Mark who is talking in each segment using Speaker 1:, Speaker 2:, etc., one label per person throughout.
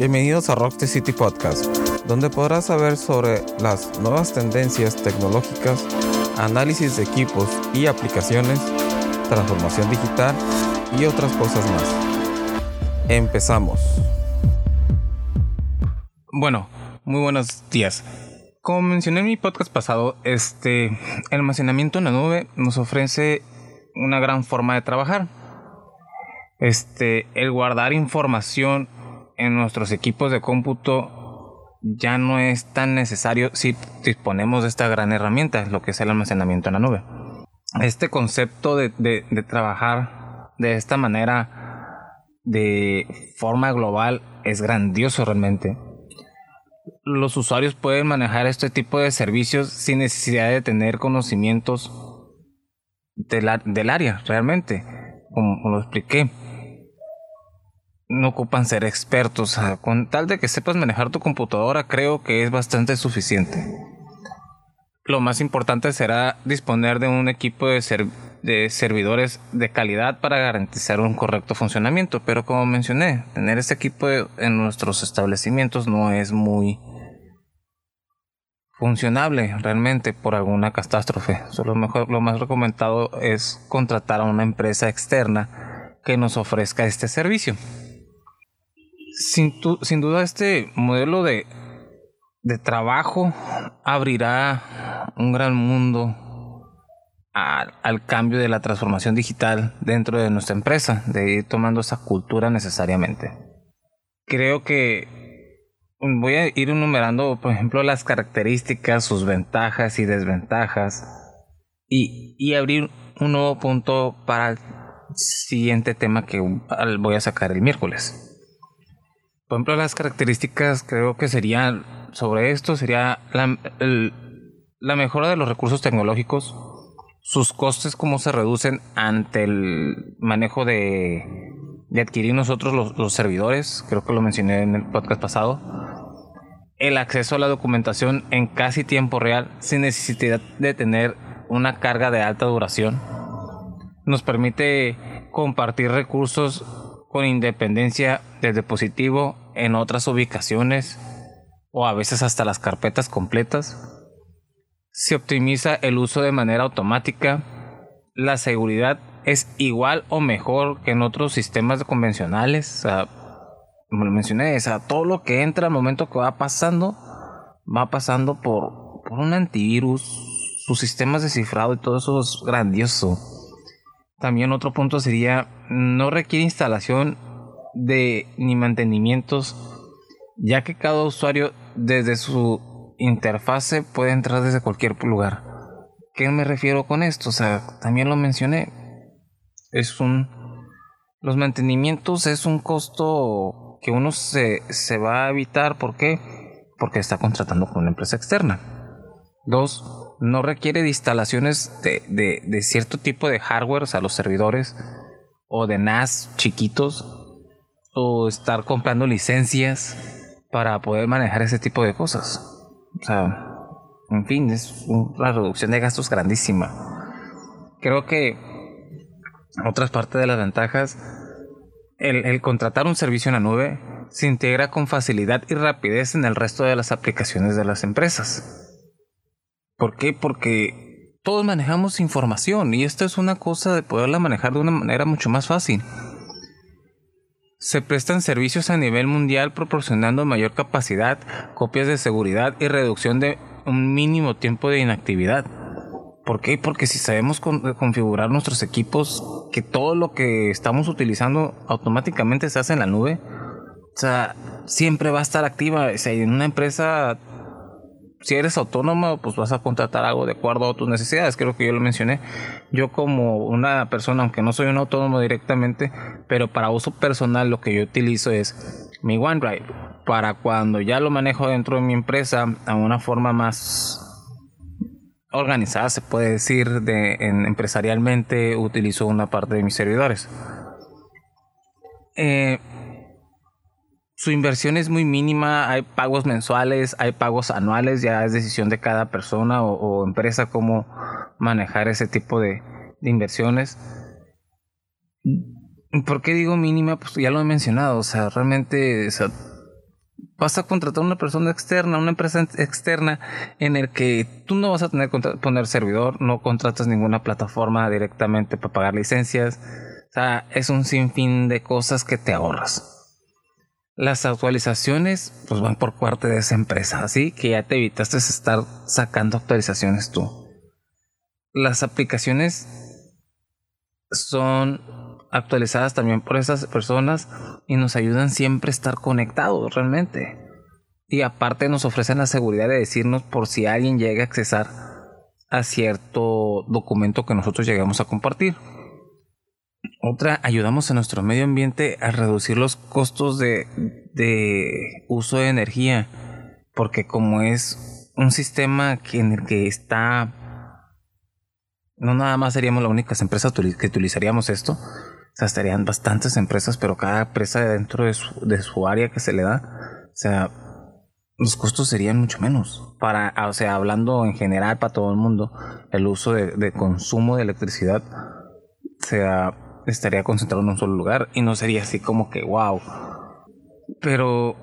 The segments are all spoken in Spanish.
Speaker 1: Bienvenidos a Rock the City Podcast, donde podrás saber sobre las nuevas tendencias tecnológicas, análisis de equipos y aplicaciones, transformación digital y otras cosas más. Empezamos.
Speaker 2: Bueno, muy buenos días. Como mencioné en mi podcast pasado, este el almacenamiento en la nube nos ofrece una gran forma de trabajar. Este, el guardar información en nuestros equipos de cómputo ya no es tan necesario si disponemos de esta gran herramienta, lo que es el almacenamiento en la nube. Este concepto de, de trabajar de esta manera, de forma global, es grandioso realmente. Los usuarios pueden manejar este tipo de servicios sin necesidad de tener conocimientos del, del área, realmente, como lo expliqué no ocupan ser expertos. con tal de que sepas manejar tu computadora, creo que es bastante suficiente. Lo más importante será disponer de un equipo de, servidores de calidad para garantizar un correcto funcionamiento. Pero como mencioné, tener este equipo en nuestros establecimientos no es muy funcionable realmente por alguna catástrofe. Solo mejor, lo más recomendado es contratar a una empresa externa que nos ofrezca este servicio sin, duda este modelo de, de trabajo abrirá un gran mundo al, cambio de la transformación digital dentro de nuestra empresa, de ir tomando esa cultura necesariamente. Creo que voy a ir enumerando, por ejemplo, las características, sus ventajas y desventajas, y, y abrir un nuevo punto para el siguiente tema que voy a sacar el miércoles. Por ejemplo, las características creo que serían sobre esto sería la, mejora de los recursos tecnológicos, sus costes, cómo se reducen ante el manejo de, de adquirir nosotros los, los, servidores, creo que lo mencioné en el podcast pasado, el acceso a la documentación en casi tiempo real sin necesidad de tener una carga de alta duración, nos permite compartir recursos con independencia del dispositivo en otras ubicaciones o a veces hasta las carpetas completas. Se optimiza el uso de manera automática. La seguridad es igual o mejor que en otros sistemas convencionales. como lo mencioné, todo lo que entra al momento que va pasando, va pasando por, por un antivirus, sus sistemas de cifrado y todo eso es grandioso. También otro punto sería, no requiere instalación de ni mantenimientos, ya que cada usuario desde su interfase puede entrar desde cualquier lugar. ¿Qué me refiero con esto? O sea, también lo mencioné. Es un... Los mantenimientos es un costo que uno se, se va a evitar. ¿Por qué? Porque está contratando con una empresa externa. Dos, no requiere de instalaciones de, cierto tipo de hardware, a los servidores, o de NAS chiquitos, o estar comprando licencias para poder manejar ese tipo de cosas. O sea, en fin, es una reducción de gastos grandísima. Creo que otras partes de las ventajas, el, el contratar un servicio en la nube se integra con facilidad y rapidez en el resto de las aplicaciones de las empresas. ¿Por qué? Porque todos manejamos información y esto es una cosa de poderla manejar de una manera mucho más fácil. Se prestan servicios a nivel mundial proporcionando mayor capacidad, copias de seguridad y reducción de un mínimo tiempo de inactividad. ¿Por qué? Porque si sabemos configurar nuestros equipos, que todo lo que estamos utilizando automáticamente se hace en la nube, o sea, siempre va a estar activa. O sea, en una empresa si eres autónomo, pues vas a contratar algo de acuerdo a tus necesidades. Creo que yo lo mencioné. Yo como una persona, aunque no soy un autónomo directamente, pero para uso personal lo que yo utilizo es mi OneDrive. Para cuando ya lo manejo dentro de mi empresa a una forma más organizada, se puede decir, de, en, empresarialmente utilizo una parte de mis servidores. Eh, su inversión es muy mínima, hay pagos mensuales, hay pagos anuales, ya es decisión de cada persona o, empresa cómo manejar ese tipo de, inversiones. ¿Por qué digo mínima? Pues ya lo he mencionado, o sea, realmente vas a contratar una persona externa, una empresa externa en el que tú no vas a tener que poner servidor, no contratas ninguna plataforma directamente para pagar licencias. O sea, es un sinfín de cosas que te ahorras. Las actualizaciones pues van por parte de esa empresa, así que ya te evitaste estar sacando actualizaciones tú. Las aplicaciones son actualizadas también por esas personas y nos ayudan siempre a estar conectados realmente. Y aparte nos ofrecen la seguridad de decirnos por si alguien llega a accesar a cierto documento que nosotros llegamos a compartir. Otra, ayudamos a nuestro medio ambiente a reducir los costos de, de uso de energía, porque como es un sistema en el que está, no nada más seríamos las únicas empresas que utilizaríamos esto, o sea, estarían bastantes empresas, pero cada empresa dentro de su, de su área que se le da, o sea, los costos serían mucho menos. Para, o sea, hablando en general para todo el mundo, el uso de, de consumo de electricidad, o sea, estaría concentrado en un solo lugar y no sería así como que wow. Pero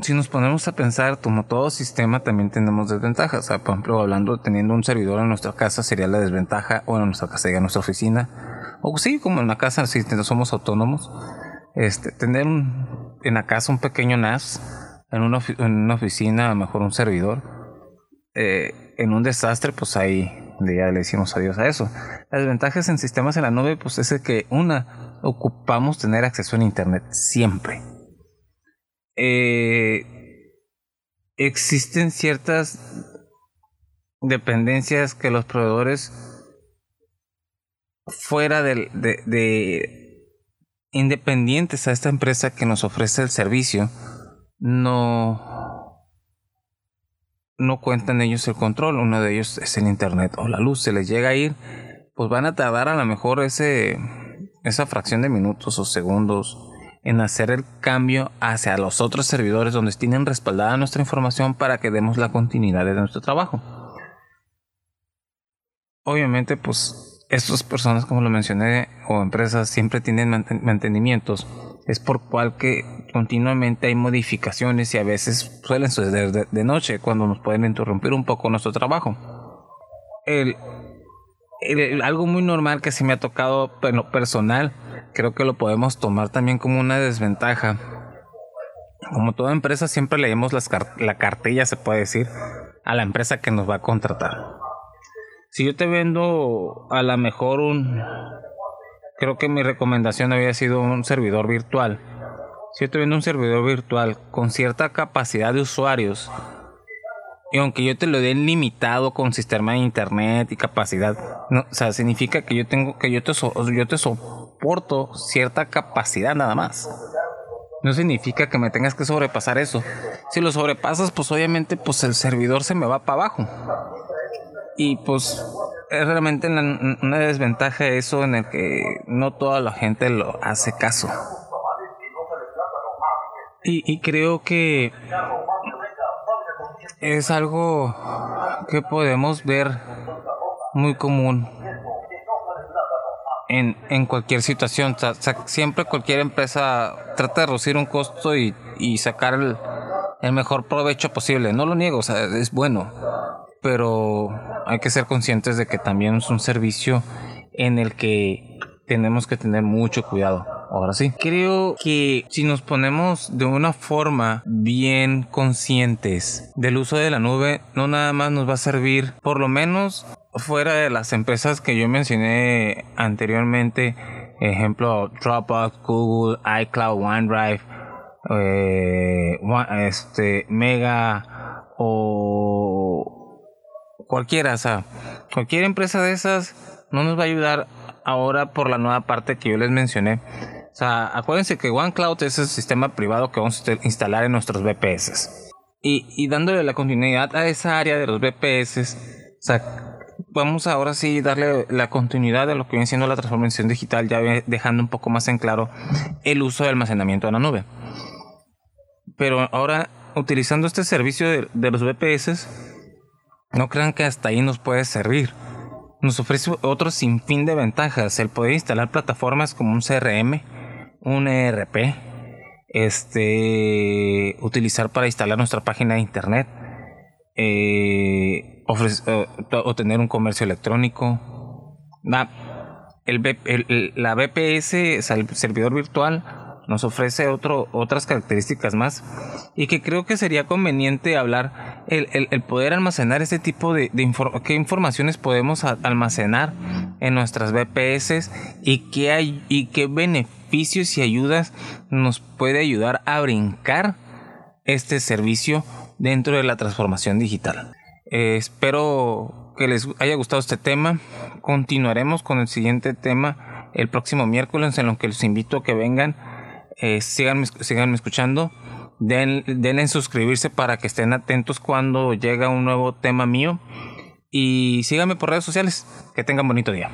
Speaker 2: si nos ponemos a pensar, como todo sistema también tenemos desventajas. O sea, por ejemplo, hablando, teniendo un servidor en nuestra casa sería la desventaja, o en nuestra casa, en nuestra oficina, o sí, como en la casa, si somos autónomos, este, tener en la casa un pequeño NAS, en una, en una oficina, a lo mejor un servidor, eh, en un desastre, pues ahí ya le decimos adiós a eso. Las ventajas en sistemas en la nube, pues es que una, ocupamos tener acceso a Internet siempre. Eh, existen ciertas dependencias que los proveedores fuera de, de, independientes a esta empresa que nos ofrece el servicio, no, no cuentan ellos el control. Uno de ellos es el internet o la luz. Se les llega a ir, pues van a tardar a lo mejor ese, esa fracción de minutos o segundos en hacer el cambio hacia los otros servidores donde tienen respaldada nuestra información para que demos la continuidad de nuestro trabajo. Obviamente, pues estas personas, como lo mencioné, o empresas siempre tienen mantenimientos, es por cual que continuamente hay modificaciones y a veces suelen suceder de, noche cuando nos pueden interrumpir un poco nuestro trabajo. El, algo muy normal que se me ha tocado en lo personal, creo que lo podemos tomar también como una desventaja. Como toda empresa siempre leemos la cartilla, se puede decir, a la empresa que nos va a contratar si yo te vendo a lo mejor un... Creo que mi recomendación había sido un servidor virtual. Si yo te vendo un servidor virtual con cierta capacidad de usuarios, y aunque yo te lo dé limitado con sistema de internet y capacidad, no, o sea, significa que yo tengo que yo te yo te soporto cierta capacidad nada más. No significa que me tengas que sobrepasar eso. Si lo sobrepasas, pues obviamente pues el servidor se me va para abajo. Y pues es realmente una, desventaja eso en el que no toda la gente lo hace caso. Y, creo que es algo que podemos ver muy común en, en cualquier situación. siempre cualquier empresa trata de reducir un costo y, y sacar el, el, mejor provecho posible. No lo niego, o sea, es bueno pero hay que ser conscientes de que también es un servicio en el que tenemos que tener mucho cuidado. Ahora sí, creo que si nos ponemos de una forma bien conscientes del uso de la nube, no nada más nos va a servir, por lo menos fuera de las empresas que yo mencioné anteriormente, ejemplo Dropbox, Google, iCloud, OneDrive, eh, este, Mega o cualquiera, o sea, cualquier empresa de esas no nos va a ayudar ahora por la nueva parte que yo les mencioné. O sea, acuérdense que OneCloud es el sistema privado que vamos a instalar en nuestros VPS. Y, y dándole la continuidad a esa área de los VPS, o sea, vamos ahora sí darle la continuidad a lo que viene siendo la transformación digital, ya dejando un poco más en claro el uso de almacenamiento de la nube. Pero ahora, utilizando este servicio de, de los VPS, no crean que hasta ahí nos puede servir. Nos ofrece otro sinfín de ventajas, el poder instalar plataformas como un CRM, un ERP, este, utilizar para instalar nuestra página de internet, eh, o tener un comercio electrónico. el, la BPS, el servidor virtual, nos ofrece otro, otras características más y que creo que sería conveniente hablar el, el, poder almacenar este tipo de, de qué informaciones podemos almacenar en nuestras BPS y qué, hay, y qué beneficios y ayudas nos puede ayudar a brincar este servicio dentro de la transformación digital. Eh, espero que les haya gustado este tema. Continuaremos con el siguiente tema el próximo miércoles en lo que les invito a que vengan eh, síganme, escuchando. Den, den en suscribirse para que estén atentos cuando llega un nuevo tema mío. Y síganme por redes sociales. Que tengan bonito día.